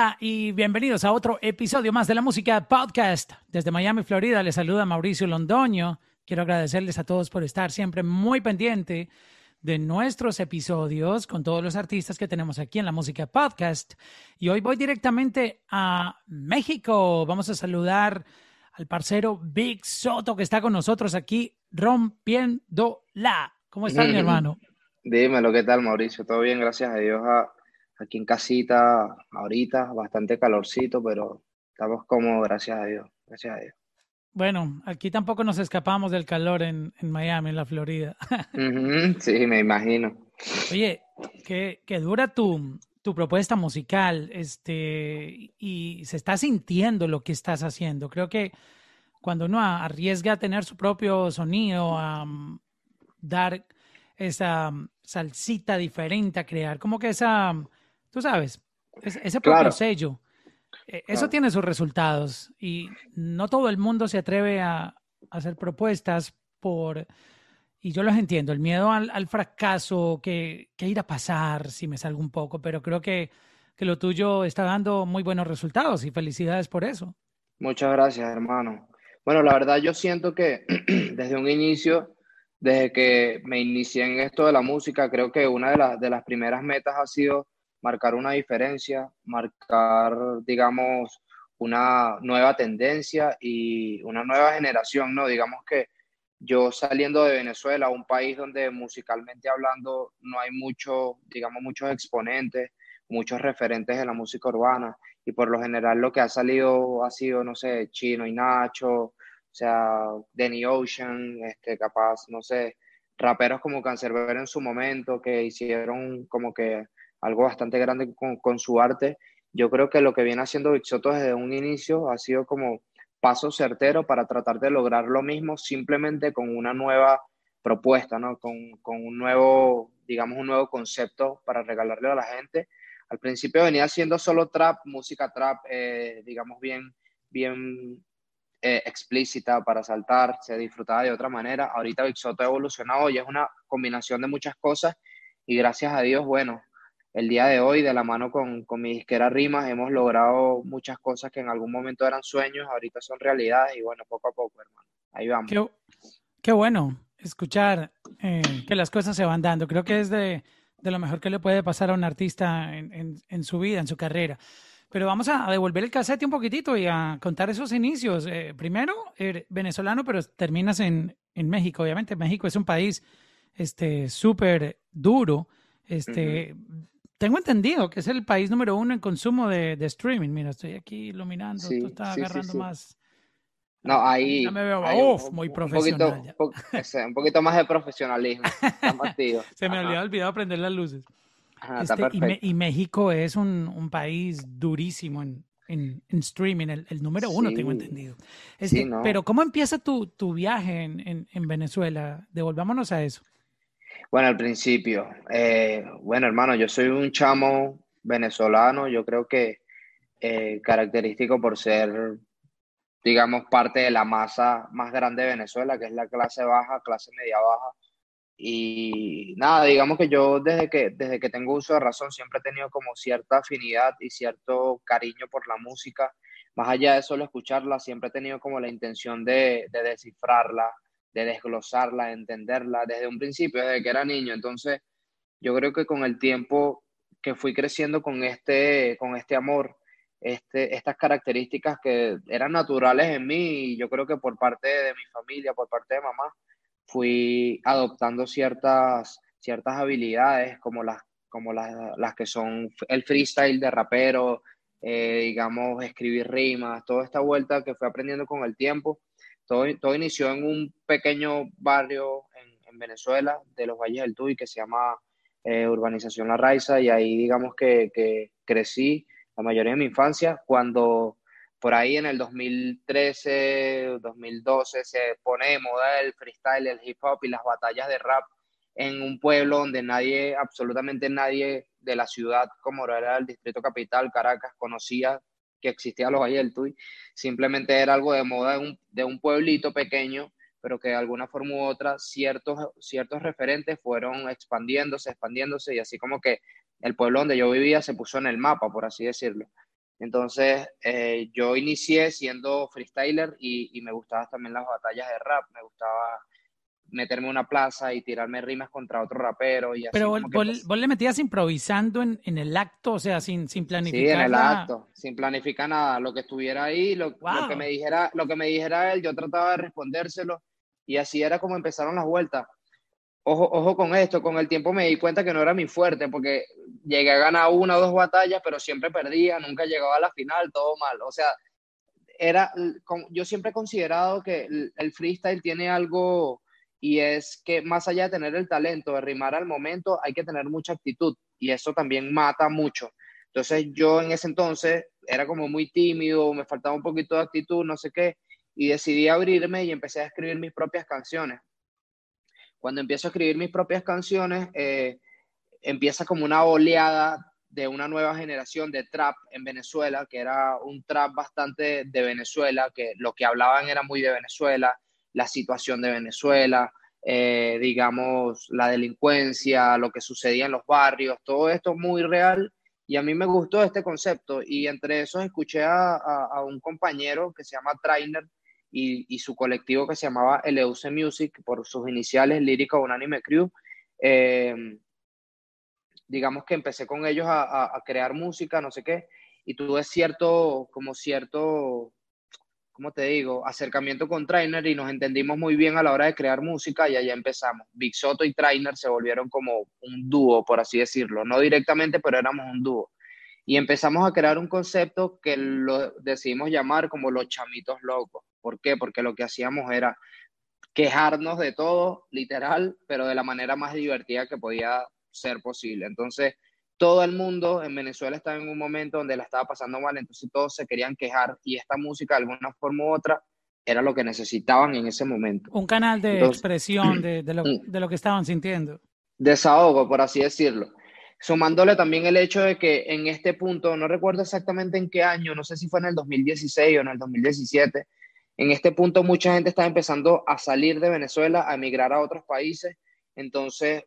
Hola y bienvenidos a otro episodio más de la Música Podcast. Desde Miami, Florida, les saluda Mauricio Londoño. Quiero agradecerles a todos por estar siempre muy pendiente de nuestros episodios con todos los artistas que tenemos aquí en la Música Podcast. Y hoy voy directamente a México. Vamos a saludar al parcero Big Soto que está con nosotros aquí rompiendo la. ¿Cómo estás, mi hermano? Dímelo, ¿qué tal, Mauricio? Todo bien, gracias a Dios. Aquí en casita, ahorita, bastante calorcito, pero estamos cómodos, gracias a Dios. Gracias a Dios. Bueno, aquí tampoco nos escapamos del calor en, Miami, en la Florida. sí, me imagino. Oye, qué, dura tu, tu propuesta musical, este, y se está sintiendo lo que estás haciendo. Creo que cuando uno arriesga a tener su propio sonido, a mm, dar esa mm, salsita diferente, a crear como que esa, tú sabes, ese propio sello eh, eso tiene sus resultados y no todo el mundo se atreve a, hacer propuestas por, y yo los entiendo, el miedo al, fracaso, que, que, ir a pasar si me salgo un poco, pero creo que, que lo tuyo está dando muy buenos resultados y felicidades por eso. Muchas gracias, hermano. Bueno, la verdad yo siento que desde un inicio, desde que me inicié en esto de la música, creo que una de, de las primeras metas ha sido marcar una diferencia, marcar, digamos, una nueva tendencia y una nueva generación, ¿no? Digamos que yo saliendo de Venezuela, un país donde musicalmente hablando no hay mucho, digamos, muchos exponentes, muchos referentes de la música urbana, y por lo general lo que ha salido ha sido, no sé, Chino y Nacho, o sea, Danny Ocean, este, capaz, no sé, raperos como Cancerbero en su momento, que hicieron como que algo bastante grande con, su arte. Yo creo que lo que viene haciendo Soto desde un inicio ha sido como paso certero para tratar de lograr lo mismo simplemente con una nueva propuesta, ¿no? Con, un nuevo, digamos, un nuevo concepto para regalarle a la gente. Al principio venía siendo solo trap, música trap, eh, digamos, bien, bien eh, explícita para saltar, se disfrutaba de otra manera. Ahorita Soto ha evolucionado y es una combinación de muchas cosas y gracias a Dios, bueno, el día de hoy, de la mano con, con mi disquera Rimas, hemos logrado muchas cosas que en algún momento eran sueños, ahorita son realidades y bueno, poco a poco, hermano. Ahí vamos. Qué, bueno escuchar eh, que las cosas se van dando. Creo que es de, lo mejor que le puede pasar a un artista en, su vida, en su carrera. Pero vamos a devolver el cassette un poquitito y a contar esos inicios. Eh, primero, eres venezolano, pero terminas en, México. Obviamente, México es un país este súper duro. Este, tengo entendido que es el país número uno en consumo de, streaming. Mira, estoy aquí iluminando, tú estás agarrando más. No, ahí. Ya me veo, muy profesional. Un poquito, más de profesionalismo. Se me había olvidado prender las luces. Este, y, México es un, país durísimo en, streaming, el, número uno, tengo entendido. Este, pero, ¿cómo empieza tu, tu viaje en, en Venezuela? Devolvámonos a eso. Bueno, al principio, eh, bueno, hermano, yo soy un chamo venezolano, yo creo que eh, característico por ser, digamos, parte de la masa más grande de Venezuela, que es la clase baja, clase media baja. Y nada, digamos que yo desde que, desde que tengo uso de razón siempre he tenido como cierta afinidad y cierto cariño por la música. Más allá de solo escucharla, siempre he tenido como la intención de, de descifrarla, de desglosarla, de entenderla desde un principio, desde que era niño. Entonces, yo creo que con el tiempo que fui creciendo con este, con este amor, este, estas características que eran naturales en mí, y yo creo que por parte de mi familia, por parte de mamá, fui adoptando ciertas, ciertas habilidades como las, como las, las que son el freestyle de rapero, eh, digamos, escribir rimas, toda esta vuelta que fui aprendiendo con el tiempo todo, inició en un pequeño barrio en, Venezuela, de los Valles del Tuy, que se llama eh, Urbanización La Raiza, y ahí digamos que, crecí la mayoría de mi infancia, cuando por ahí en el 2013, 2012 se pone de moda el freestyle, el hip hop y las batallas de rap en un pueblo donde nadie, absolutamente nadie de la ciudad, como era el distrito capital, Caracas, conocía que existía los Valles del simplemente era algo de moda de un, de un, pueblito pequeño, pero que de alguna forma u otra ciertos, ciertos referentes fueron expandiéndose, expandiéndose, y así como que el pueblo donde yo vivía se puso en el mapa, por así decirlo. Entonces, eh, yo inicié siendo freestyler y me gustaban también las batallas de rap, me gustaba meterme una plaza y tirarme rimas contra otro rapero. Y así Pero vos, pues vos, le metías improvisando en, en, el acto, o sea, sin, sin planificar. Sí, en el acto, sin planificar nada. Lo que estuviera ahí, lo, lo, que me dijera, lo que me dijera él, yo trataba de respondérselo y así era como empezaron las vueltas. Ojo, ojo con esto, con el tiempo me di cuenta que no era mi fuerte, porque llegué a ganar una o dos batallas, pero siempre perdía, nunca llegaba a la final, todo mal. O sea, era, yo siempre he considerado que el freestyle tiene algo y es que más allá de tener el talento de rimar al momento, hay que tener mucha actitud y eso también mata mucho. Entonces yo en ese entonces era como muy tímido, me faltaba un poquito de actitud, no sé qué, y decidí abrirme y empecé a escribir mis propias canciones. Cuando empiezo a escribir mis propias canciones, eh, empieza como una oleada de una nueva generación de trap en Venezuela, que era un trap bastante de Venezuela, que lo que hablaban era muy de Venezuela, la situación de Venezuela, eh, digamos, la delincuencia, lo que sucedía en los barrios, todo esto muy real. Y a mí me gustó este concepto. Y entre esos escuché a, un compañero que se llama Trainer y, su colectivo que se llamaba Eleuse Music, por sus iniciales, Lírica Unánime Crew. Eh, digamos que empecé con ellos a, a, crear música, no sé qué, y tuve cierto, como cierto como te digo, acercamiento con Trainer y nos entendimos muy bien a la hora de crear música y allá empezamos. Big Soto y Trainer se volvieron como un dúo, por así decirlo, no directamente, pero éramos un dúo. Y empezamos a crear un concepto que lo decidimos llamar como los chamitos locos. ¿Por qué? Porque lo que hacíamos era quejarnos de todo, literal, pero de la manera más divertida que podía ser posible. Entonces, todo el mundo en Venezuela estaba en un momento donde la estaba pasando mal, entonces todos se querían quejar y esta música de alguna forma u otra era lo que necesitaban en ese momento. Un canal de expresión de, de, lo, de, lo, que estaban sintiendo. Desahogo, por así decirlo. Sumándole también el hecho de que en este punto, no recuerdo exactamente en qué año, no sé si fue en el 2016 o en el 2017, en este punto mucha gente estaba empezando a salir de Venezuela, a emigrar a otros países, entonces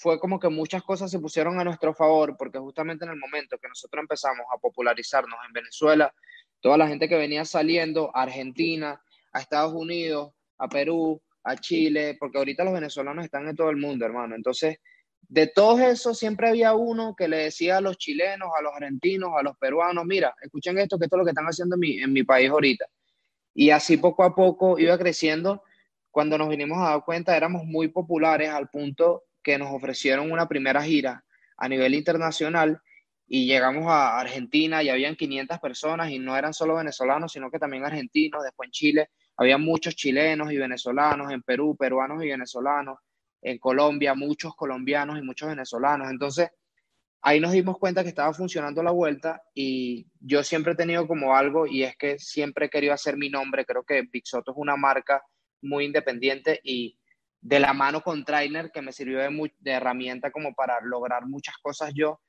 fue como que muchas cosas se pusieron a nuestro favor, porque justamente en el momento que nosotros empezamos a popularizarnos en Venezuela, toda la gente que venía saliendo a Argentina, a Estados Unidos, a Perú, a Chile, porque ahorita los venezolanos están en todo el mundo, hermano. Entonces, de todos esos siempre había uno que le decía a los chilenos, a los argentinos, a los peruanos, mira, escuchen esto, que esto es lo que están haciendo en mi, en mi país ahorita. Y así poco a poco iba creciendo. Cuando nos vinimos a dar cuenta, éramos muy populares al punto que nos ofrecieron una primera gira a nivel internacional y llegamos a Argentina y habían 500 personas y no eran solo venezolanos, sino que también argentinos. Después en Chile había muchos chilenos y venezolanos, en Perú, peruanos y venezolanos, en Colombia, muchos colombianos y muchos venezolanos. Entonces, ahí nos dimos cuenta que estaba funcionando la vuelta y yo siempre he tenido como algo y es que siempre he querido hacer mi nombre. Creo que Pixoto es una marca muy independiente y de la mano con Trainer, que me sirvió de, de herramienta como para lograr muchas cosas yo,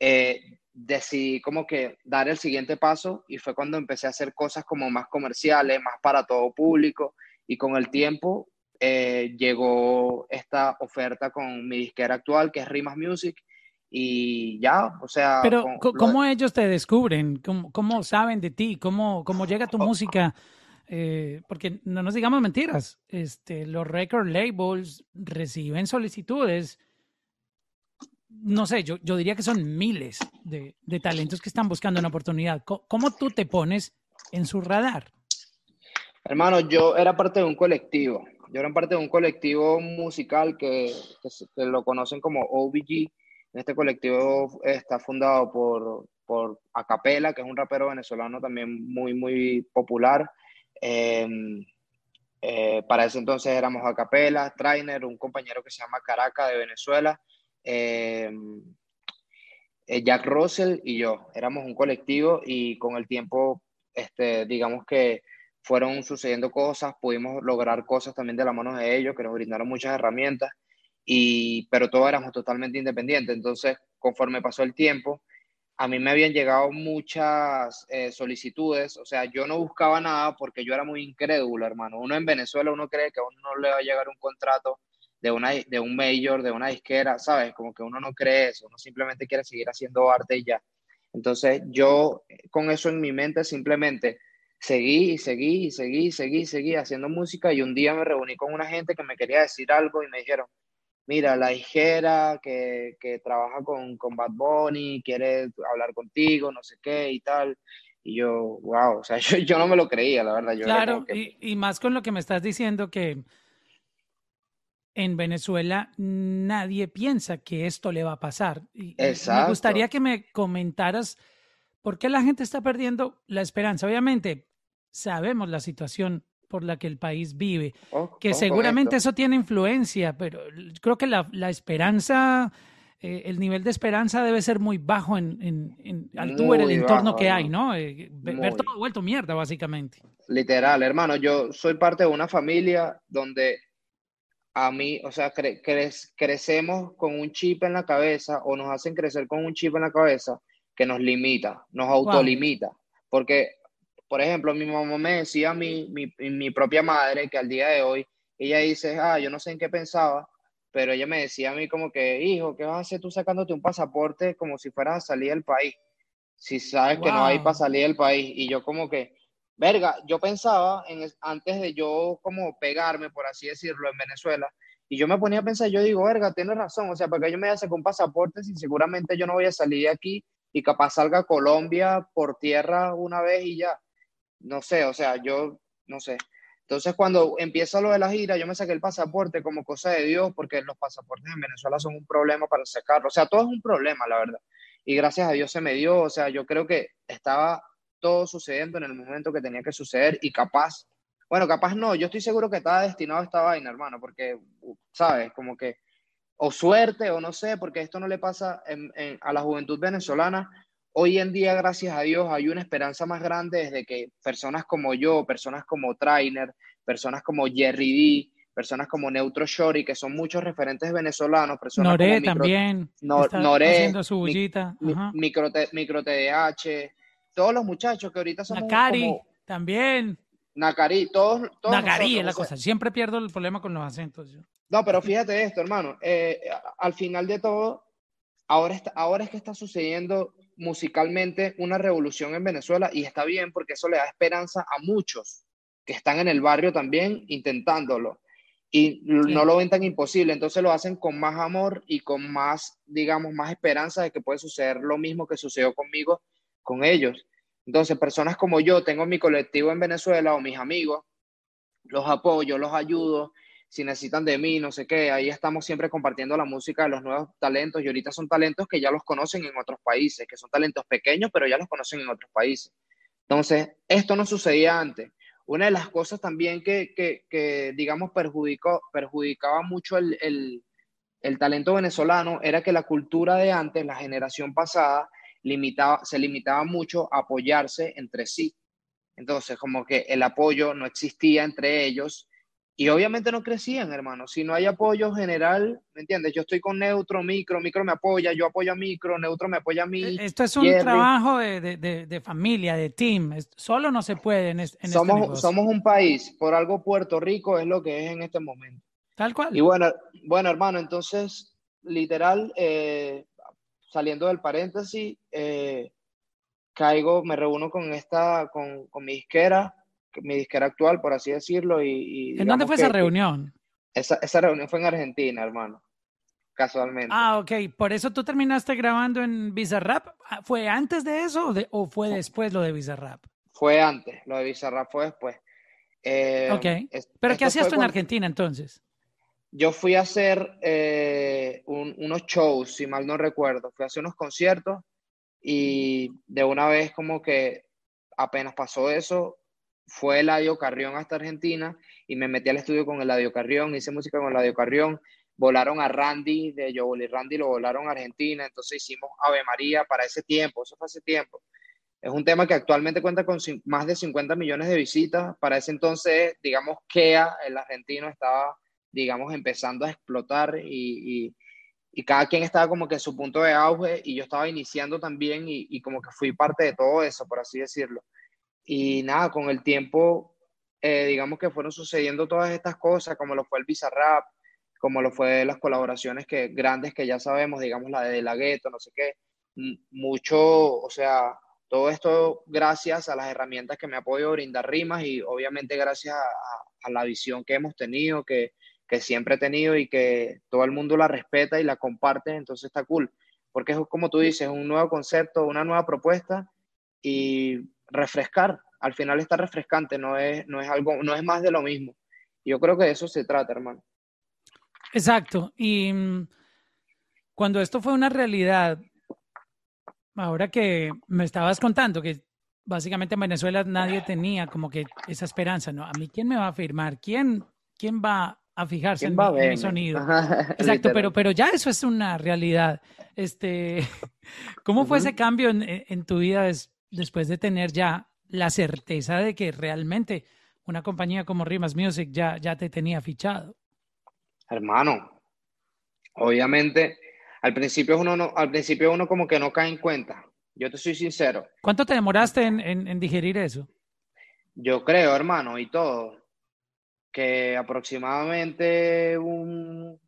eh, decidí como que dar el siguiente paso y fue cuando empecé a hacer cosas como más comerciales, más para todo público y con el tiempo eh, llegó esta oferta con mi disquera actual que es Rimas Music y ya, o sea... Pero ¿cómo ellos te descubren? ¿Cómo, ¿Cómo, saben de ti? ¿Cómo, cómo llega tu música? Eh, porque no nos digamos mentiras, este, los record labels reciben solicitudes, no sé, yo, yo diría que son miles de, de talentos que están buscando una oportunidad. ¿Cómo, tú te pones en su radar? Hermano, yo era parte de un colectivo. Yo era parte de un colectivo musical que, que, lo conocen como OBG. Este colectivo está fundado por, por Acapela, que es un rapero venezolano también muy, muy popular. Em, eh, para ese entonces éramos a capela, Trainer, un compañero que se llama Caracas de Venezuela, em, eh, Jack Russell y yo. Éramos un colectivo y con el tiempo, este, digamos que fueron sucediendo cosas, pudimos lograr cosas también de la mano de ellos, que nos brindaron muchas herramientas, y, pero todos éramos totalmente independientes. Entonces, conforme pasó el tiempo, a mí me habían llegado muchas eh, solicitudes, o sea, yo no buscaba nada porque yo era muy incrédulo, hermano. Uno en Venezuela, uno cree que a uno no le va a llegar un contrato de, una, de un mayor, de una disquera, ¿sabes? Como que uno no cree eso, uno simplemente quiere seguir haciendo arte y ya. Entonces yo con eso en mi mente simplemente seguí y seguí y seguí y seguí seguí haciendo música y un día me reuní con una gente que me quería decir algo y me dijeron, mira, la hijera que, que trabaja con, con Bad Bunny quiere hablar contigo, no sé qué y tal. Y yo, wow, o sea, yo, yo no me lo creía, la verdad. Yo claro, y, y, más con lo que me estás diciendo que en Venezuela nadie piensa que esto le va a pasar. Y, Exacto. Me gustaría que me comentaras por qué la gente está perdiendo la esperanza. Obviamente, sabemos la situación por la que el país vive, oh, que seguramente eso tiene influencia, pero creo que la, la esperanza, eh, el nivel de esperanza debe ser muy bajo en, en, en al tú el entorno que hay, ¿no? Eh, ver todo vuelto mierda, básicamente. Literal, hermano, yo soy parte de una familia donde a mí, o sea, cre crecemos con un chip en la cabeza o nos hacen crecer con un chip en la cabeza que nos limita, nos autolimita. Porque por ejemplo, mi mamá me decía a mi, mi, mi propia madre que al día de hoy, ella dice, ah, yo no sé en qué pensaba, pero ella me decía a mí como que, hijo, ¿qué vas a hacer tú sacándote un pasaporte como si fueras a salir del país? Si sabes que no hay para salir del país. Y yo como que, verga, yo pensaba en, antes de yo como pegarme, por así decirlo, en Venezuela, y yo me ponía a pensar, yo digo, verga, tienes razón, o sea, porque yo me voy a sacar un pasaporte si seguramente yo no voy a salir de aquí y capaz salga a Colombia por tierra una vez y ya no sé, o sea, yo no sé. Entonces, cuando empieza lo de la gira, yo me saqué el pasaporte como cosa de Dios, porque los pasaportes en Venezuela son un problema para sacarlo. O sea, todo es un problema, la verdad. Y gracias a Dios se me dio. O sea, yo creo que estaba todo sucediendo en el momento que tenía que suceder y capaz, bueno, capaz no, yo estoy seguro que estaba destinado a esta vaina, hermano, porque, ¿sabes? Como que, o suerte, o no sé, porque esto no le pasa a la juventud venezolana hoy en día, gracias a Dios, hay una esperanza más grande desde que personas como yo, personas como Trainer, personas como Jerry D, personas como Neutro Shori, que son muchos referentes venezolanos, personas Noré también, no, Noré, haciendo su bullita. micro, micro, TDH, todos los muchachos que ahorita son Nakari también. Nakari, todos, todos Nakari es la cosa, siempre pierdo el problema con los acentos. No, pero fíjate esto, hermano, eh, al final de todo, ahora, está, ahora es que está sucediendo musicalmente una revolución en Venezuela y está bien porque eso le da esperanza a muchos que están en el barrio también intentándolo y no lo ven tan imposible, entonces lo hacen con más amor y con más, digamos, más esperanza de que puede suceder lo mismo que sucedió conmigo con ellos. Entonces, personas como yo, tengo mi colectivo en Venezuela o mis amigos, los apoyo, los ayudo, si necesitan de mí, no sé qué, ahí estamos siempre compartiendo la música de los nuevos talentos y ahorita son talentos que ya los conocen en otros países, que son talentos pequeños, pero ya los conocen en otros países. Entonces, esto no sucedía antes. Una de las cosas también que, que, que digamos, perjudicó, perjudicaba mucho el, el, talento venezolano era que la cultura de antes, la generación pasada, limitaba, se limitaba mucho a apoyarse entre sí. Entonces, como que el apoyo no existía entre ellos y obviamente no crecían, hermano. Si no hay apoyo general, ¿me entiendes? Yo estoy con Neutro, Micro, Micro me apoya, yo apoyo a Micro, Neutro me apoya a mí. E, esto es un trabajo de, de, de, familia, de team. Solo no se puede en, este, somos, Somos un país, por algo Puerto Rico es lo que es en este momento. Tal cual. Y bueno, bueno hermano, entonces, literal, eh, saliendo del paréntesis, eh, caigo, me reúno con esta, con, con mi disquera mi disquera actual, por así decirlo. Y, ¿En dónde fue esa reunión? Esa, esa reunión fue en Argentina, hermano casualmente. Ah, ok. Por eso tú terminaste grabando en Bizarrap. Ah, ¿Fue antes de eso o, fue después lo de Bizarrap? Fue antes, lo de Bizarrap fue después. Eh, ok. ¿Pero qué hacías tú en Argentina entonces? Yo fui a hacer eh, unos shows, si mal no recuerdo. Fui a hacer unos conciertos y de una vez como que apenas pasó eso, fue Eladio Carrión hasta Argentina y me metí al estudio con Eladio Carrión, hice música con Eladio Carrión, volaron a Randy de Joel y Randy lo volaron a Argentina, entonces hicimos Ave María para ese tiempo, eso fue hace tiempo. Es un tema que actualmente cuenta con más de 50 millones de visitas. Para ese entonces, digamos, KEA, el argentino, estaba, digamos, empezando a explotar y, y, cada quien estaba como que en su punto de auge y yo estaba iniciando también y como que fui parte de todo eso, por así decirlo. Y nada, con el tiempo, eh, digamos que fueron sucediendo todas estas cosas, como lo fue el Bizarrap, como lo fue las colaboraciones que, grandes que ya sabemos, digamos la de La Gueto, no sé qué. mucho, o sea, todo esto gracias a las herramientas que me ha podido brindar Rimas y obviamente gracias a, la visión que hemos tenido, que, que, siempre he tenido y que todo el mundo la respeta y la comparte, entonces está cool. Porque es como tú dices, un nuevo concepto, una nueva propuesta y refrescar. Al final está refrescante, no es, no es algo, no es más de lo mismo. Yo creo que de eso se trata, hermano. Exacto. Y mm, cuando esto fue una realidad, ahora que me estabas contando que básicamente en Venezuela nadie tenía como que esa esperanza, ¿no? A mí, ¿quién me va a firmar? ¿Quién, quién va a fijarse en mi, sonido? Exacto, pero, pero ya eso es una realidad. Este, ¿Cómo fue ese cambio en, tu vida después de tener ya la certeza de que realmente una compañía como Rimas Music ya, ya te tenía fichado? Hermano, obviamente al principio uno no, al principio uno como que no cae en cuenta. Yo te soy sincero. ¿Cuánto te demoraste en, digerir eso? Yo creo, hermano, y todo, que aproximadamente un,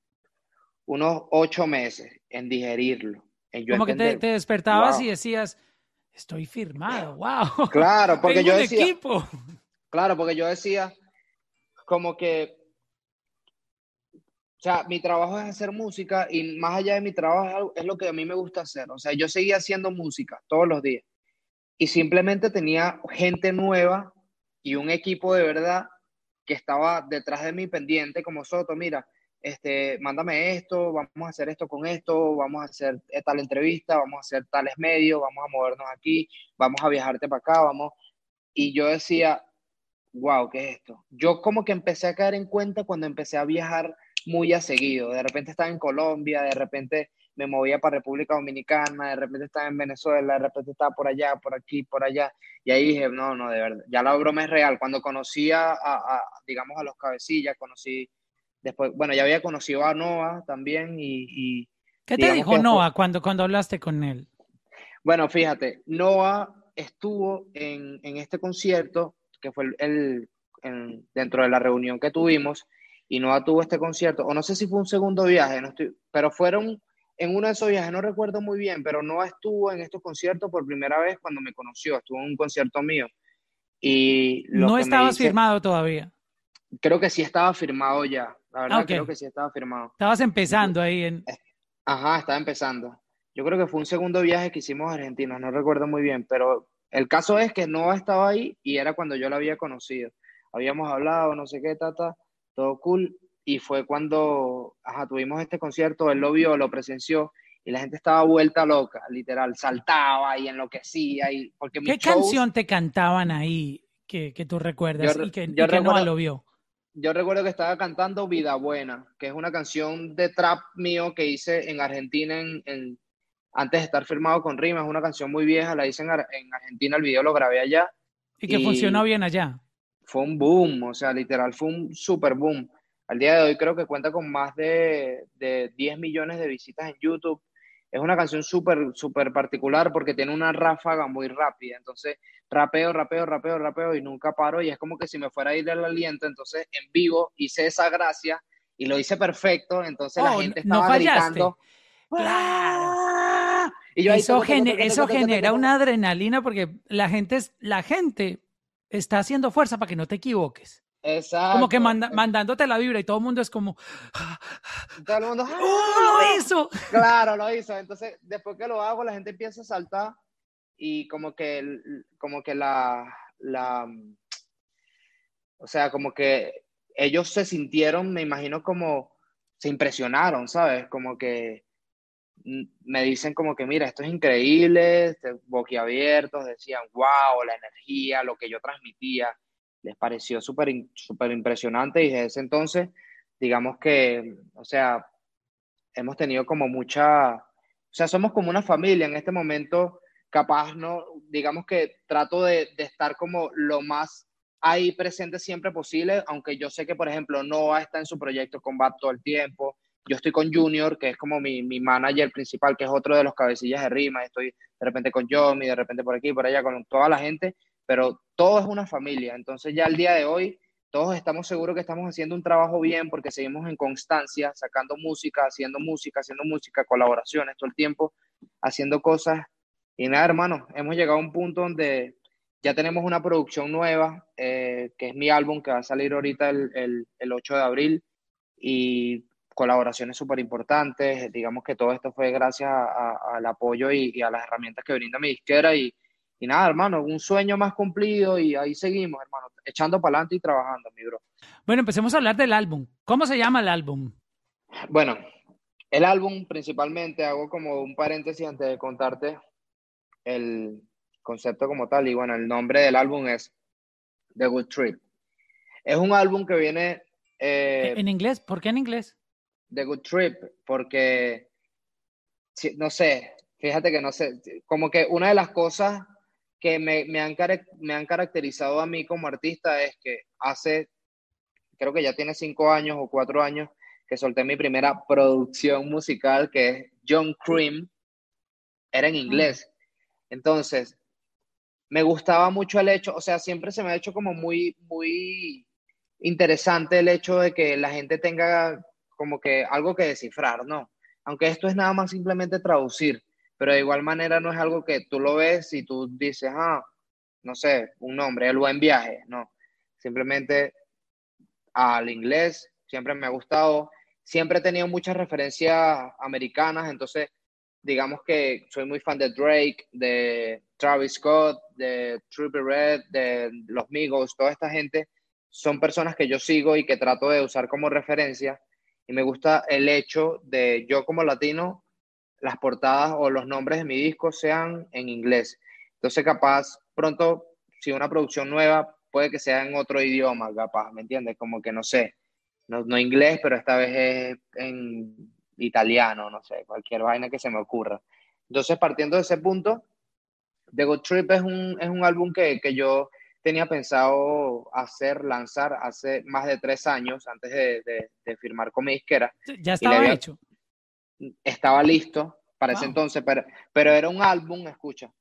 unos ocho meses en digerirlo. como que te, despertabas y decías, estoy firmado, wow. Claro, porque yo decía. Equipo. Claro, porque yo decía, como que o sea, mi trabajo es hacer música y más allá de mi trabajo es lo que a mí me gusta hacer. O sea, yo seguía haciendo música todos los días y simplemente tenía gente nueva y un equipo de verdad que estaba detrás de mí pendiente como Soto, mira, este, mándame esto, vamos a hacer esto con esto, vamos a hacer tal entrevista, vamos a hacer tales medios, vamos a movernos aquí, vamos a viajarte para acá, vamos. Y yo decía, wow, ¿qué es esto? Yo como que empecé a caer en cuenta cuando empecé a viajar muy a seguido. De repente estaba en Colombia, de repente me movía para República Dominicana, de repente estaba en Venezuela, de repente estaba por allá, por aquí, por allá. Y ahí dije, no, no, de verdad, ya la broma es real. Cuando conocí a, digamos, a los cabecillas, conocí, después, bueno, ya había conocido a Noah también y... ¿Qué te dijo Noah cuando, cuando hablaste con él? Bueno, fíjate, Noah estuvo en, en este concierto, que fue el, dentro de la reunión que tuvimos, y Noah tuvo este concierto, o no sé si fue un segundo viaje, no estoy, pero fueron en uno de esos viajes, no recuerdo muy bien, pero Noah estuvo en estos conciertos por primera vez cuando me conoció, estuvo en un concierto mío. Y no estabas firmado todavía. Creo que sí estaba firmado ya, la verdad creo que sí estaba firmado. Estabas empezando ahí en... Ajá, estaba empezando. Yo creo que fue un segundo viaje que hicimos a Argentina, no recuerdo muy bien, pero el caso es que Noah estaba ahí y era cuando yo la había conocido. Habíamos hablado, no sé qué, tata todo cool. Y fue cuando ajá, tuvimos este concierto, él lo vio, lo presenció y la gente estaba vuelta loca, literal, saltaba y enloquecía. Y, porque ¿Qué canción te cantaban ahí que, que tú recuerdas y que, yo lo vio? Yo recuerdo que estaba cantando Vida Buena, que es una canción de trap mío que hice en Argentina en, antes de estar firmado con Rima. Es una canción muy vieja, la hice en, en Argentina, el video lo grabé allá. Y que funcionó bien allá fue un boom, o sea, literal, fue un super boom. Al día de hoy creo que cuenta con más de, de 10 millones de visitas en YouTube. Es una canción súper, súper particular porque tiene una ráfaga muy rápida. Entonces, rapeo, rapeo, rapeo, rapeo y nunca paro. Y es como que si me fuera a ir el aliento. Entonces, en vivo hice esa gracia y lo hice perfecto. Entonces, la oh, gente estaba gritando. ¡Ah! Y yo eso, eso genera una adrenalina porque la gente, la gente está haciendo fuerza para que no te equivoques. Exacto. Como que mandándote la vibra y todo el mundo es como. Todo el mundo. ¡Oh, lo hizo! Claro, lo hizo. Entonces, después que lo hago, la gente empieza a saltar y como que, como que la, la. O sea, como que ellos se sintieron, me imagino, como. Se impresionaron, ¿sabes? Como que me dicen como que, mira, esto es increíble, este, boquiabiertos, decían, wow, la energía, lo que yo transmitía, les pareció súper super impresionante. Y desde ese entonces, digamos que, o sea, hemos tenido como mucha, o sea, somos como una familia en este momento, capaz, no, digamos que trato de, estar como lo más ahí presente siempre posible, aunque yo sé que, por ejemplo, Noah está en su proyecto Combat todo el tiempo, yo estoy con Junior, que es como mi, mi, manager principal, que es otro de los cabecillas de rima, estoy de repente con Yomi, de repente por aquí, por allá, con toda la gente, pero todo es una familia. Entonces ya el día de hoy, todos estamos seguros que estamos haciendo un trabajo bien porque seguimos en constancia, sacando música, haciendo música, haciendo música, colaboraciones todo el tiempo, haciendo cosas. Y nada, hermano, hemos llegado a un punto donde ya tenemos una producción nueva, eh, que es mi álbum, que va a salir ahorita el, el, 8 de abril, y colaboraciones súper importantes. Digamos que todo esto fue gracias al apoyo y, y, a las herramientas que brinda mi disquera y y nada, hermano, un sueño más cumplido y ahí seguimos, hermano, echando para adelante y trabajando, mi bro. Bueno, empecemos a hablar del álbum. ¿Cómo se llama el álbum? Bueno, el álbum principalmente, hago como un paréntesis antes de contarte el concepto como tal. Y bueno, el nombre del álbum es The Good Trip. Es un álbum que viene... Eh, ¿En inglés? ¿Por qué en inglés? The Good Trip, porque, no sé, fíjate que no sé, como que una de las cosas que me, me, han, me han caracterizado a mí como artista es que hace, creo que ya tiene cinco años o cuatro años, que solté mi primera producción musical, que es John Cream, era en inglés. Entonces, me gustaba mucho el hecho, o sea, siempre se me ha hecho como muy, muy interesante el hecho de que la gente tenga como que algo que descifrar, ¿no? Aunque esto es nada más simplemente traducir pero de igual manera no es algo que tú lo ves y tú dices, ah, no sé, un nombre, el buen viaje, no. Simplemente al inglés siempre me ha gustado, siempre he tenido muchas referencias americanas, entonces digamos que soy muy fan de Drake, de Travis Scott, de Trippie Red, de Los Migos, toda esta gente son personas que yo sigo y que trato de usar como referencia y me gusta el hecho de yo como latino las portadas o los nombres de mi disco sean en inglés. Entonces, capaz, pronto, si una producción nueva, puede que sea en otro idioma, capaz, ¿me entiendes? Como que no sé, no, no inglés, pero esta vez es en italiano, no sé, cualquier vaina que se me ocurra. Entonces, partiendo de ese punto, The Good Trip es un, es un álbum que, que yo tenía pensado hacer, lanzar hace más de tres años, antes de, de, firmar con mi disquera. Ya estaba hecho estaba listo para ese entonces, pero, pero era un álbum, escucha,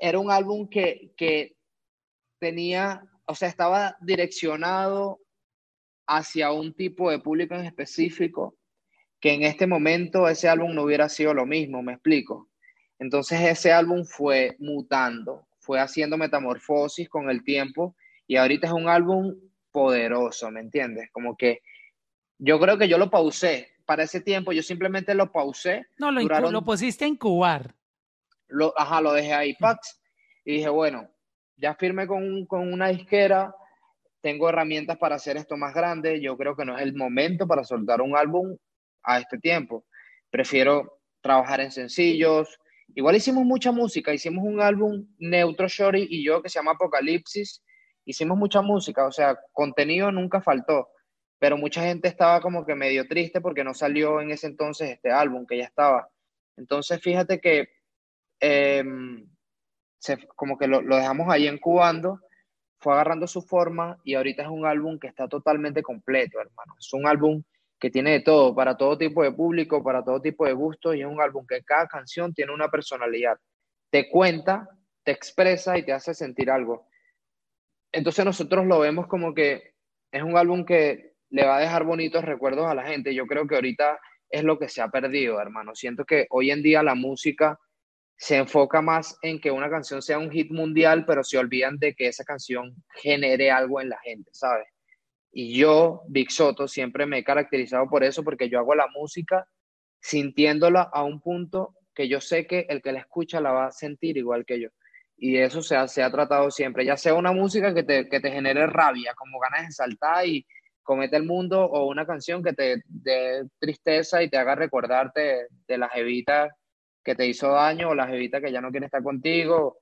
era un álbum que, que tenía, o sea, estaba direccionado hacia un tipo de público en específico, que en este momento ese álbum no hubiera sido lo mismo, me explico. Entonces ese álbum fue mutando, fue haciendo metamorfosis con el tiempo y ahorita es un álbum poderoso, ¿me entiendes? Como que yo creo que yo lo pausé para ese tiempo yo simplemente lo pausé. No, lo, lo pusiste a incubar. Lo, ajá, lo dejé ahí, Pax. Y dije, bueno, ya firmé con, con una disquera, tengo herramientas para hacer esto más grande. Yo creo que no es el momento para soltar un álbum a este tiempo. Prefiero trabajar en sencillos. Igual hicimos mucha música, hicimos un álbum Neutro Shorty y yo que se llama Apocalipsis. Hicimos mucha música, o sea, contenido nunca faltó pero mucha gente estaba como que medio triste porque no salió en ese entonces este álbum que ya estaba. Entonces, fíjate que em, como que lo, lo, dejamos ahí incubando, fue agarrando su forma y ahorita es un álbum que está totalmente completo, hermano. Es un álbum que tiene de todo, para todo tipo de público, para todo tipo de gusto, y es un álbum que cada canción tiene una personalidad. Te cuenta, te expresa y te hace sentir algo. Entonces nosotros lo vemos como que es un álbum que le va a dejar bonitos recuerdos a la gente. Yo creo que ahorita es lo que se ha perdido, hermano. Siento que hoy en día la música se enfoca más en que una canción sea un hit mundial, pero se olvidan de que esa canción genere algo en la gente, ¿sabes? Y yo, Big Soto, siempre me he caracterizado por eso, porque yo hago la música sintiéndola a un punto que yo sé que el que la escucha la va a sentir igual que yo. Y eso se ha, se ha tratado siempre, ya sea una música que te, que te genere rabia, como ganas de saltar y, comete el mundo o una canción que te dé tristeza y te haga recordarte de la jevita que te hizo daño o la jevita que ya no quiere estar contigo.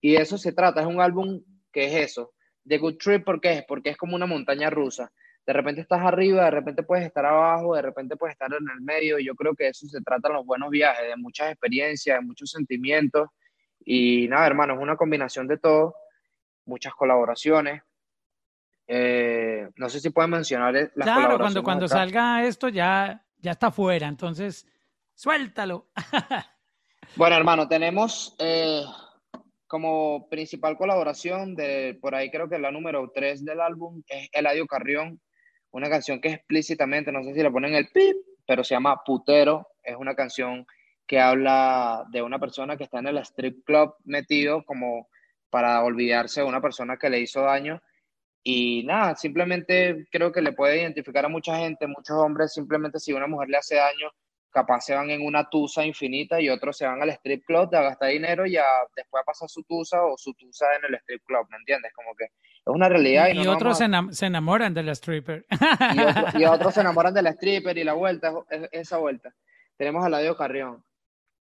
Y eso se trata, es un álbum que es eso. The Good Trip, ¿por qué? Porque es como una montaña rusa. De repente estás arriba, de repente puedes estar abajo, de repente puedes estar en el medio. Y yo creo que eso se trata en los buenos viajes, de muchas experiencias, de muchos sentimientos. Y nada, hermano, es una combinación de todo, muchas colaboraciones, eh, no sé si pueden mencionar las Claro, cuando, cuando salga esto ya, ya está fuera, entonces suéltalo. bueno, hermano, tenemos, eh, como principal colaboración de, por ahí creo que la número 3 del álbum es Eladio Carrión, una canción que explícitamente, no sé si le ponen el pip, pero se llama Putero, es una canción que habla de una persona que está en el strip club metido como para olvidarse de una persona que le hizo daño. Y nada, simplemente creo que le puede identificar a mucha gente, muchos hombres, simplemente si una mujer le hace daño, capaz se van en una tusa infinita y otros se van al strip club a gastar dinero y a, después a pasar su tusa o su tusa en el strip club, ¿me entiendes? Como que es una realidad. Y, otros se, enamoran del stripper. Y, otros se enamoran del stripper y la vuelta, esa vuelta. Tenemos a Ladio Carrión.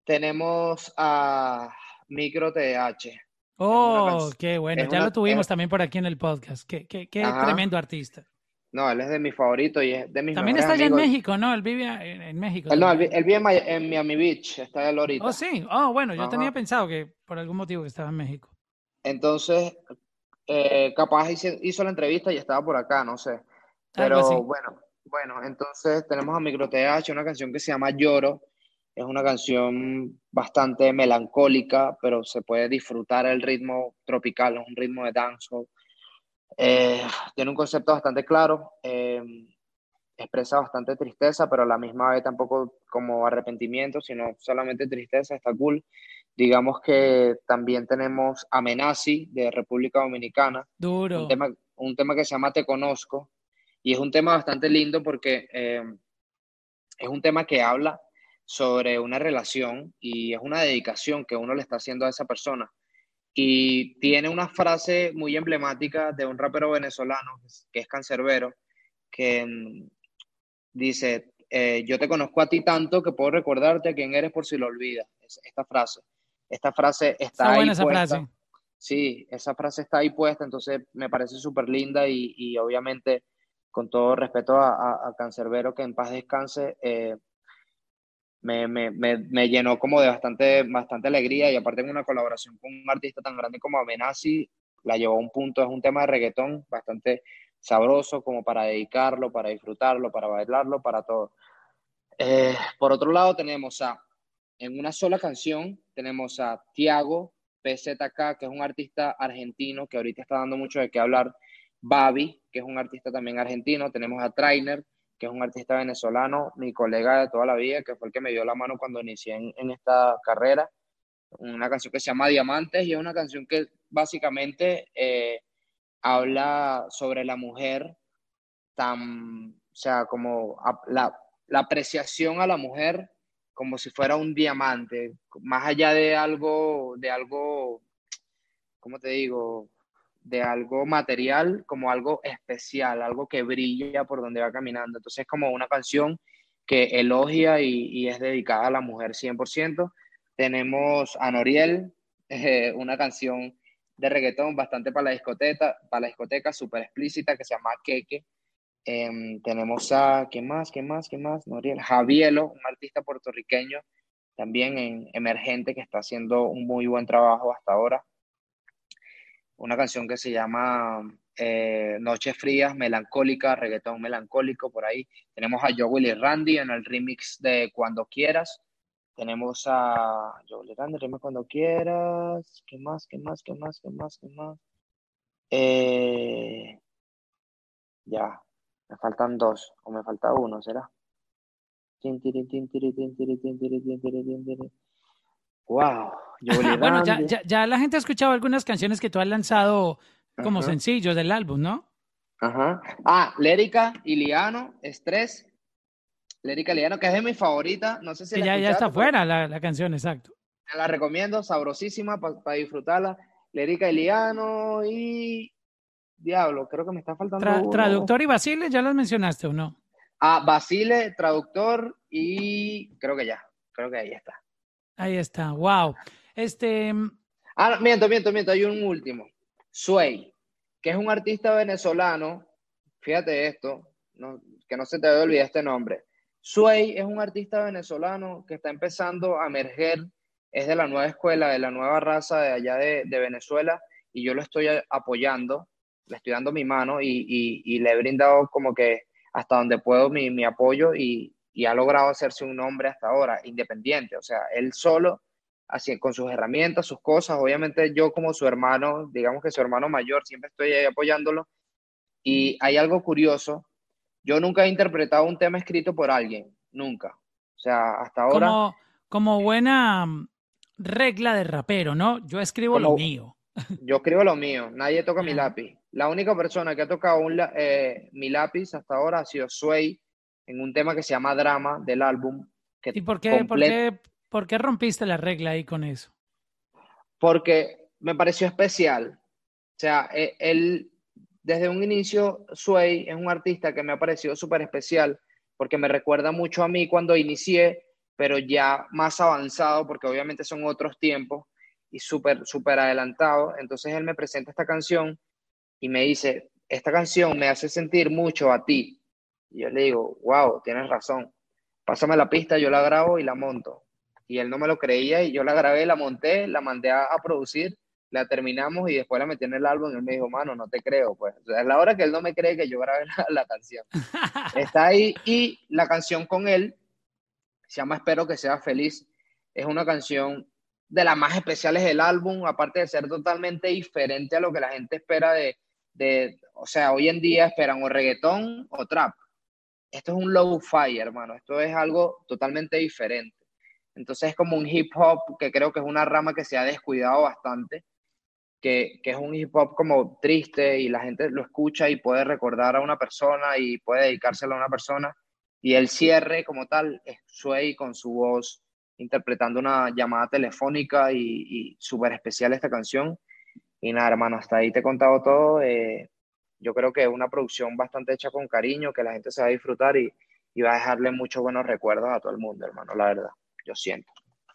Tenemos a Micro TH. Oh, qué bueno. Ya lo tuvimos también por aquí en el podcast. Qué, qué, qué tremendo artista. No, él es de mi favorito y es de mis También está allá en México, ¿no? Él vive en, México. no, él, vive en, Miami Beach, está él ahorita. Oh, sí. Oh, bueno, yo tenía pensado que por algún motivo que estaba en México. Entonces, eh, capaz hizo, la entrevista y estaba por acá, no sé. Pero bueno, bueno, entonces tenemos a Micro TH, una canción que se llama Lloro. Es una canción bastante melancólica, pero se puede disfrutar el ritmo tropical, es un ritmo de dancehall eh, tiene un concepto bastante claro, eh, expresa bastante tristeza, pero a la misma vez tampoco como arrepentimiento, sino solamente tristeza, está cool. Digamos que también tenemos Amenazi de República Dominicana. Duro. Un tema, un tema que se llama Te Conozco. Y es un tema bastante lindo porque eh, es un tema que habla sobre una relación y es una dedicación que uno le está haciendo a esa persona. Y tiene una frase muy emblemática de un rapero venezolano, que es Cancerbero, que mm, dice, eh, yo te conozco a ti tanto que puedo recordarte a quién eres por si lo olvidas. Esta frase. Esta frase está, ahí esa Frase. Sí, esa frase está ahí puesta, entonces me parece súper linda y, obviamente, con todo respeto a, a, Cancerbero, que en paz descanse, eh, me, me, me, llenó como de bastante, bastante alegría y aparte en una colaboración con un artista tan grande como Amenazi, la llevó a un punto, es un tema de reggaetón bastante sabroso como para dedicarlo, para disfrutarlo, para bailarlo, para todo. Eh, por otro lado tenemos a, en una sola canción, tenemos a Tiago PZK, que es un artista argentino que ahorita está dando mucho de qué hablar, Babi, que es un artista también argentino, tenemos a Trainer, que es un artista venezolano, mi colega de toda la vida, que fue el que me dio la mano cuando inicié en, esta carrera. Una canción que se llama Diamantes y es una canción que básicamente eh, habla sobre la mujer, tan, o sea, como la, la apreciación a la mujer como si fuera un diamante, más allá de algo, de algo, ¿cómo te digo? De algo material como algo especial, algo que brilla por donde va caminando. Entonces es como una canción que elogia y, es dedicada a la mujer 100%. Tenemos a Noriel, eh, una canción de reggaetón bastante para la discoteca, para la discoteca súper explícita que se llama Keke. Em, tenemos a, ¿qué más? ¿Qué más? ¿Qué más? Noriel. Javielo, un artista puertorriqueño también en, emergente que está haciendo un muy buen trabajo hasta ahora una canción que se llama eh, Noches Frías, Melancólica, Reggaetón Melancólico, por ahí. Tenemos a Joe Willy Randy en el remix de Cuando Quieras. Tenemos a Joe Willy Randy, remix Cuando Quieras. ¿Qué más? ¿Qué más? ¿Qué más? ¿Qué más? ¿Qué más? Eh, ya, me faltan dos, o me falta uno, ¿será? Wow. bueno, ya, ya, la gente ha escuchado algunas canciones que tú has lanzado como sencillos del álbum, ¿no? Ajá. Ah, Lérica y Liano, Estrés. Lérica y Liano, que es de mi favorita. No sé si ya, ya está fuera la, la, canción, exacto. Te la recomiendo, sabrosísima para disfrutarla. Lérica y Liano y. Diablo, creo que me está faltando. traductor y Basile, ¿ya los mencionaste o no? Ah, Basile, traductor y creo que ya. Creo que ahí está. Ahí está, wow. Este. Mm, ah, miento, miento, miento, hay un último. Sway, que es un artista venezolano. Fíjate esto, que no se te olvidar este nombre. Sway es un artista venezolano que está empezando a emerger, es de la nueva escuela, de la nueva raza de allá de, Venezuela, y yo lo estoy apoyando, le estoy dando mi mano y, le he brindado como que hasta donde puedo mi, mi apoyo y, y ha logrado hacerse un nombre hasta ahora, independiente. O sea, él solo así, con sus herramientas, sus cosas. Obviamente yo como su hermano, digamos que su hermano mayor, siempre estoy ahí apoyándolo. Y hay algo curioso, yo nunca he interpretado un tema escrito por alguien, nunca. O sea, hasta ahora... Como, como buena mm, regla de rapero, ¿no? Yo escribo lo mío. Yo escribo lo mío, nadie toca mi lápiz. La única persona que ha tocado un, eh, mi lápiz hasta ahora ha sido Sway en un tema que se llama Drama del álbum. Que ¿Y por qué, por, qué, por qué rompiste la regla ahí con eso? Porque me pareció especial. O sea, e, él, desde un inicio, Sway es un artista que me ha parecido súper especial porque me recuerda mucho a mí cuando inicié, pero ya más avanzado, porque obviamente son otros tiempos y súper, súper adelantado. Entonces él me presenta esta canción y me dice, esta canción me hace sentir mucho a ti. Y yo le digo, wow, tienes razón. Pásame la pista, yo la grabo y la monto. Y él no me lo creía y yo la grabé, la monté, la mandé a, producir, la terminamos y después la metí en el álbum y él me dijo, mano, no te creo. Pues es la hora que él no me cree que yo grabé la, canción. Está ahí y la canción con él se llama Espero que sea feliz. Es una canción de las más especiales del álbum, aparte de ser totalmente diferente a lo que la gente espera de, de, o sea, hoy en día esperan o reggaetón o trap. Esto es un low fi hermano. Esto es algo totalmente diferente. Entonces es como un hip hop que creo que es una rama que se ha descuidado bastante, que, que, es un hip hop como triste y la gente lo escucha y puede recordar a una persona y puede dedicárselo a una persona. Y el cierre como tal es Sway con su voz interpretando una llamada telefónica y, y súper especial esta canción. Y nada, hermano, hasta ahí te he contado todo. Eh, yo creo que es una producción bastante hecha con cariño, que la gente se va a disfrutar y, y va a dejarle muchos buenos recuerdos a todo el mundo, hermano, la verdad, yo siento.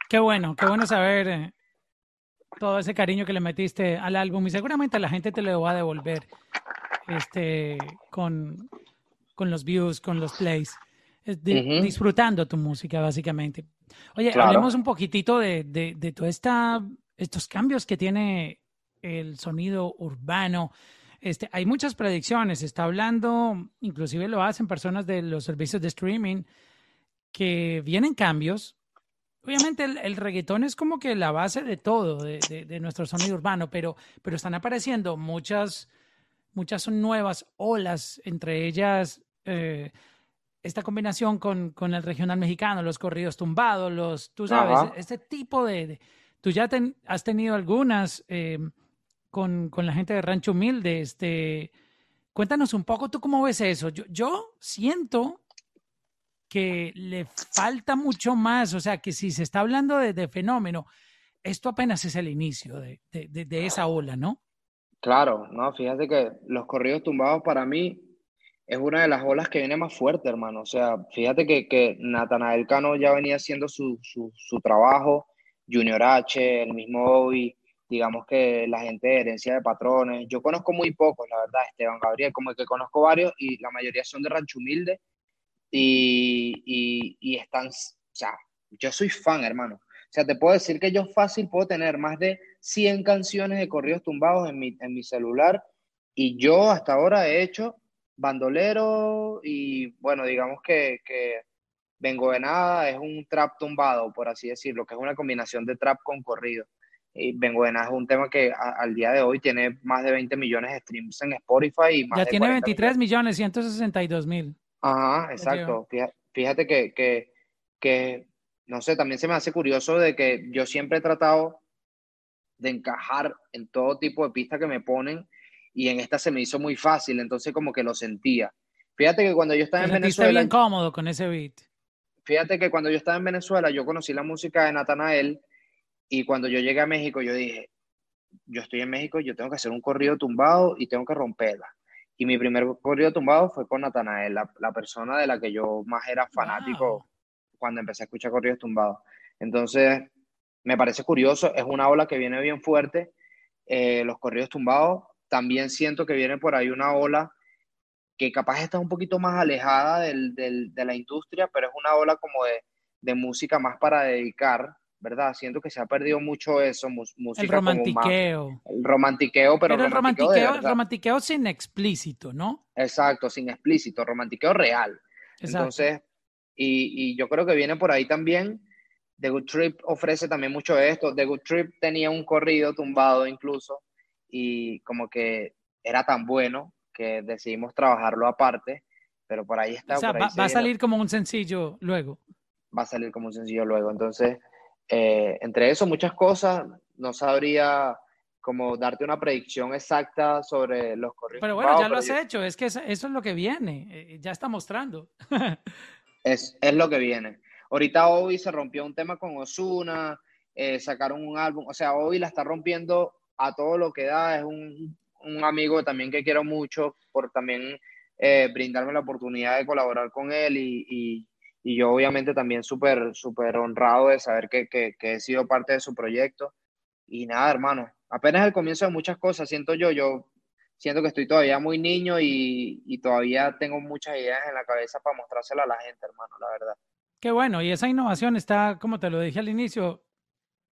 Qué bueno, qué bueno saber eh, todo ese cariño que le metiste al álbum y seguramente la gente te lo va a devolver este, con, con los views, con los plays, disfrutando tu música básicamente. Oye, hablemos un poquitito de, de, de todos estos cambios que tiene el sonido urbano. Este, hay muchas predicciones, está hablando, inclusive lo hacen personas de los servicios de streaming, que vienen cambios. Obviamente el, reggaetón es como que la base de todo, de, de, nuestro sonido urbano, pero, pero están apareciendo muchas, muchas nuevas olas, entre ellas eh, esta combinación con, con, el regional mexicano, los corridos tumbados, los, tú sabes, este tipo de... tú ya has tenido algunas... Eh, con, con, la gente de Rancho Humilde. Este, cuéntanos un poco, ¿tú cómo ves eso? Yo, yo siento que le falta mucho más, o sea, que si se está hablando de, fenómeno, esto apenas es el inicio de, de, de, esa ola, ¿no? Claro, no, fíjate que los corridos tumbados para mí es una de las olas que viene más fuerte, hermano. O sea, fíjate que, que Natanael Cano ya venía haciendo su, su, su trabajo, Junior H, el mismo hoy digamos que la gente de herencia de patrones, yo conozco muy pocos, la verdad, Esteban Gabriel, como que conozco varios y la mayoría son de Rancho Humilde y, y, y están, o sea, yo soy fan, hermano. O sea, te puedo decir que yo fácil puedo tener más de 100 canciones de corridos tumbados en mi, en mi celular y yo hasta ahora he hecho bandolero y bueno, digamos que, que Vengo de Nada es un trap tumbado, por así decirlo, que es una combinación de trap con corrido. Y de Nada es un tema que al día de hoy tiene más de 20 millones de streams en Spotify. Y más ya tiene 23 millones, 162 mil. Ajá, exacto. Fíjate que, que, que, no sé, también se me hace curioso de que yo siempre he tratado de encajar en todo tipo de pistas que me ponen y en esta se me hizo muy fácil, entonces como que lo sentía. Fíjate que cuando yo estaba en Venezuela... bien cómodo con ese beat. Fíjate que cuando yo estaba en Venezuela yo conocí la música de Natanael y cuando yo llegué a México, yo dije, yo estoy en México, yo tengo que hacer un corrido tumbado y tengo que romperla. Y mi primer corrido tumbado fue con Natanael, la, la persona de la que yo más era fanático cuando empecé a escuchar corridos tumbados. Entonces, me parece curioso, es una ola que viene bien fuerte. Eh, los corridos tumbados, también siento que viene por ahí una ola que capaz está un poquito más alejada del, del, de la industria, pero es una ola como de, de música más para dedicar, ¿verdad? Siento que se ha perdido mucho eso, música El romantiqueo. el romantiqueo, pero, pero el romantiqueo, romantiqueo, sin explícito, ¿no? Exacto, sin explícito, romantiqueo real. Entonces, y, y, yo creo que viene por ahí también The Good Trip ofrece también mucho de esto. The Good Trip tenía un corrido tumbado incluso y como que era tan bueno que decidimos trabajarlo aparte, pero por ahí está. O sea, va, a salir como un sencillo luego. Va a salir como un sencillo luego. Entonces, eh, entre eso, muchas cosas, no sabría como darte una predicción exacta sobre los corridos. Pero bueno, ya lo has hecho, es que eso, es lo que viene, eh, ya está mostrando. es, es lo que viene. Ahorita hoy se rompió un tema con Osuna, eh, sacaron un álbum, o sea, hoy la está rompiendo a todo lo que da, es un, un amigo también que quiero mucho por también eh, brindarme la oportunidad de colaborar con él y, y, y yo obviamente también súper, súper honrado de saber que, que, que, he sido parte de su proyecto. Y nada, hermano, apenas el comienzo de muchas cosas, siento yo, yo siento que estoy todavía muy niño y, y todavía tengo muchas ideas en la cabeza para mostrárselo a la gente, hermano, la verdad. Qué bueno, y esa innovación está, como te lo dije al inicio,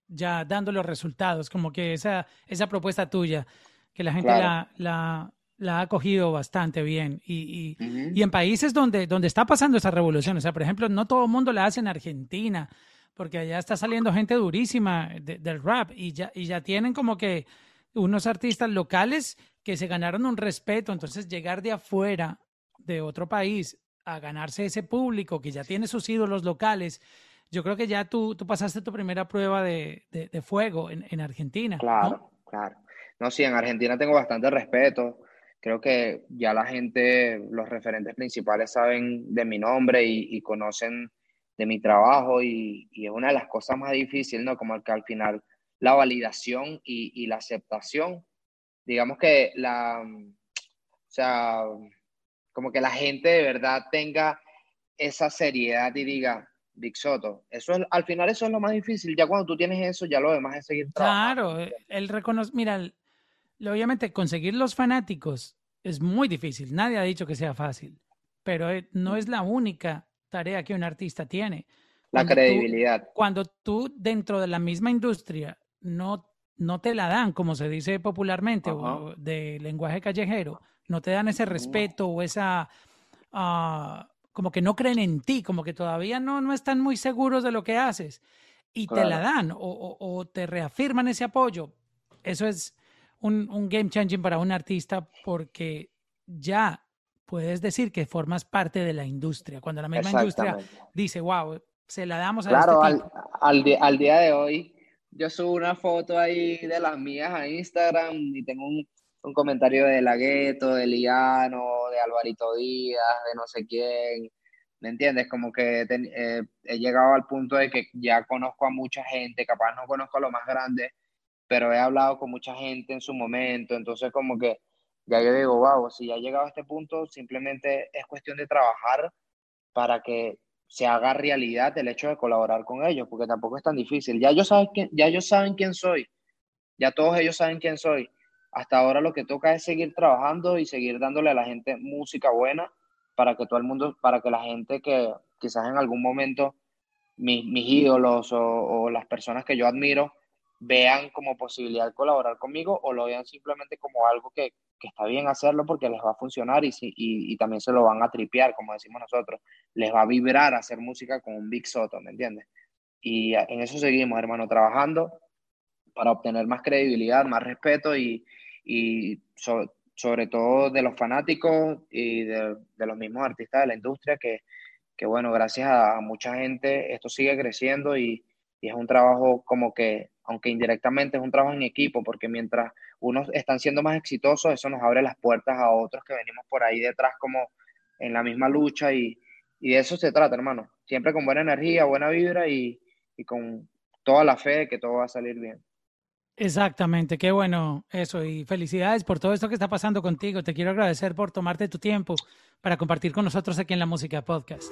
ya dando los resultados, como que esa, esa propuesta tuya, que la gente la, la, la, ha cogido bastante bien. Y, y, y, en países donde, donde está pasando esa revolución, o sea, por ejemplo, no todo el mundo la hace en Argentina, porque allá está saliendo gente durísima del rap y ya, y ya tienen como que unos artistas locales que se ganaron un respeto, entonces llegar de afuera, de otro país, a ganarse ese público que ya tiene sus ídolos locales, yo creo que ya tú, tú pasaste tu primera prueba de, de, fuego en, en, Argentina. Claro, claro. No, sí, en Argentina tengo bastante respeto. Creo que ya la gente, los referentes principales saben de mi nombre y, y conocen de mi trabajo y, y, es una de las cosas más difíciles, ¿no? Como que al final la validación y, y la aceptación, digamos que la, o sea, como que la gente de verdad tenga esa seriedad y diga, Big Soto, eso es, al final eso es lo más difícil, ya cuando tú tienes eso, ya lo demás es seguir trabajando. Claro, el reconoce, mira, obviamente conseguir los fanáticos es muy difícil, nadie ha dicho que sea fácil, pero eh, no es la única tarea que un artista tiene. La credibilidad. cuando tú dentro de la misma industria no, no te la dan, como se dice popularmente, o de lenguaje callejero, no te dan ese respeto o esa, uh, como que no creen en ti, como que todavía no, no están muy seguros de lo que haces y claro. te la dan o, o, o, te reafirman ese apoyo. Eso es un, un, game changing para un artista porque ya puedes decir que formas parte de la industria. Cuando la misma industria dice, wow, se la damos a claro, este tipo. Al, al, al día de hoy, yo subo una foto ahí de las mías a Instagram y tengo un un comentario de Lagueto, de Liano, de Alvarito Díaz, de no sé quién, ¿me entiendes? Como que te, eh, he llegado al punto de que ya conozco a mucha gente, capaz no conozco a lo más grande, pero he hablado con mucha gente en su momento, entonces como que ya yo digo, wow, si ya he llegado a este punto, simplemente es cuestión de trabajar para que se haga realidad el hecho de colaborar con ellos, porque tampoco es tan difícil. Ya ellos saben, quién, ya ellos saben quién soy, ya todos ellos saben quién soy hasta ahora lo que toca es seguir trabajando y seguir dándole a la gente música buena para que todo el mundo, para que la gente que quizás en algún momento mis, mis ídolos o, o, las personas que yo admiro vean como posibilidad colaborar conmigo o lo vean simplemente como algo que, que está bien hacerlo porque les va a funcionar y, y, y, también se lo van a tripear, como decimos nosotros, les va a vibrar hacer música con un Big Soto, ¿me entiendes? Y en eso seguimos, hermano, trabajando para obtener más credibilidad, más respeto y, y so, sobre todo de los fanáticos y de, de, los mismos artistas de la industria que, que bueno, gracias a, mucha gente esto sigue creciendo y, y, es un trabajo como que, aunque indirectamente es un trabajo en equipo, porque mientras unos están siendo más exitosos, eso nos abre las puertas a otros que venimos por ahí detrás como en la misma lucha y, y de eso se trata, hermano. Siempre con buena energía, buena vibra y, y con toda la fe de que todo va a salir bien. Exactamente, qué bueno eso y felicidades por todo esto que está pasando contigo. Te quiero agradecer por tomarte tu tiempo para compartir con nosotros aquí en la Música Podcast.